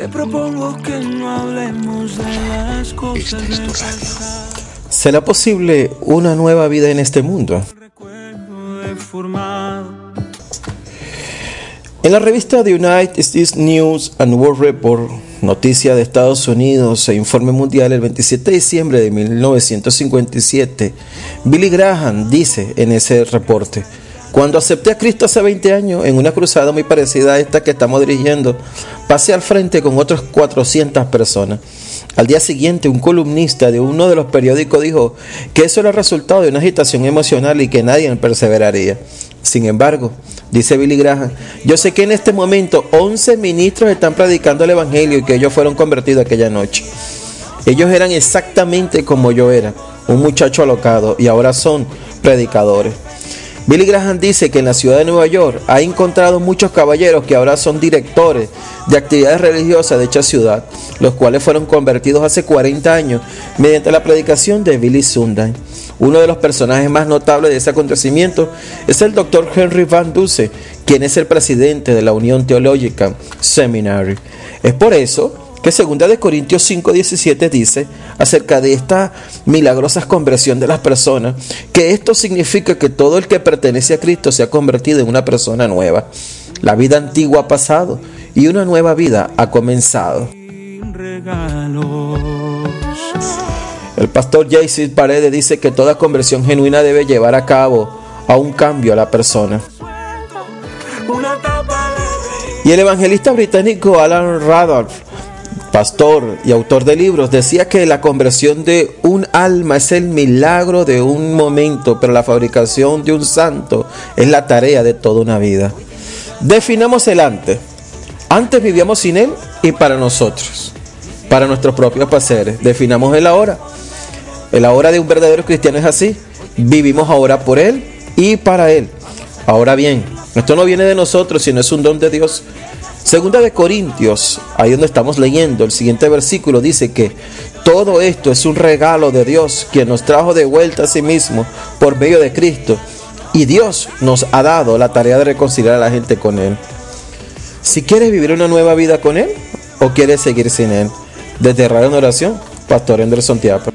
Te propongo que no hablemos de las cosas Esta es del tu radio. pasado. ¿Será posible una nueva vida en este mundo? En la revista The United States News and World Report, noticia de Estados Unidos e informe mundial el 27 de diciembre de 1957, Billy Graham dice en ese reporte, cuando acepté a Cristo hace 20 años en una cruzada muy parecida a esta que estamos dirigiendo, pasé al frente con otras 400 personas. Al día siguiente, un columnista de uno de los periódicos dijo que eso era resultado de una agitación emocional y que nadie perseveraría. Sin embargo, dice Billy Graham, yo sé que en este momento 11 ministros están predicando el Evangelio y que ellos fueron convertidos aquella noche. Ellos eran exactamente como yo era, un muchacho alocado, y ahora son predicadores. Billy Graham dice que en la ciudad de Nueva York ha encontrado muchos caballeros que ahora son directores de actividades religiosas de dicha ciudad, los cuales fueron convertidos hace 40 años mediante la predicación de Billy Sunday. Uno de los personajes más notables de ese acontecimiento es el doctor Henry Van Duce, quien es el presidente de la Unión Teológica Seminary. Es por eso que 2 de Corintios 5:17 dice acerca de esta milagrosa conversión de las personas, que esto significa que todo el que pertenece a Cristo se ha convertido en una persona nueva. La vida antigua ha pasado y una nueva vida ha comenzado. El pastor J.C. Paredes dice que toda conversión genuina debe llevar a cabo a un cambio a la persona. Y el evangelista británico Alan Randolph, pastor y autor de libros, decía que la conversión de un alma es el milagro de un momento, pero la fabricación de un santo es la tarea de toda una vida. Definamos el antes. Antes vivíamos sin él y para nosotros, para nuestros propios placeres. Definamos el ahora. El ahora de un verdadero cristiano es así. Vivimos ahora por él y para él. Ahora bien, esto no viene de nosotros, sino es un don de Dios. Segunda de Corintios, ahí donde estamos leyendo, el siguiente versículo dice que todo esto es un regalo de Dios, quien nos trajo de vuelta a sí mismo por medio de Cristo. Y Dios nos ha dado la tarea de reconciliar a la gente con Él. Si quieres vivir una nueva vida con Él o quieres seguir sin Él, desde Radio en Oración, Pastor Anderson Tiapa.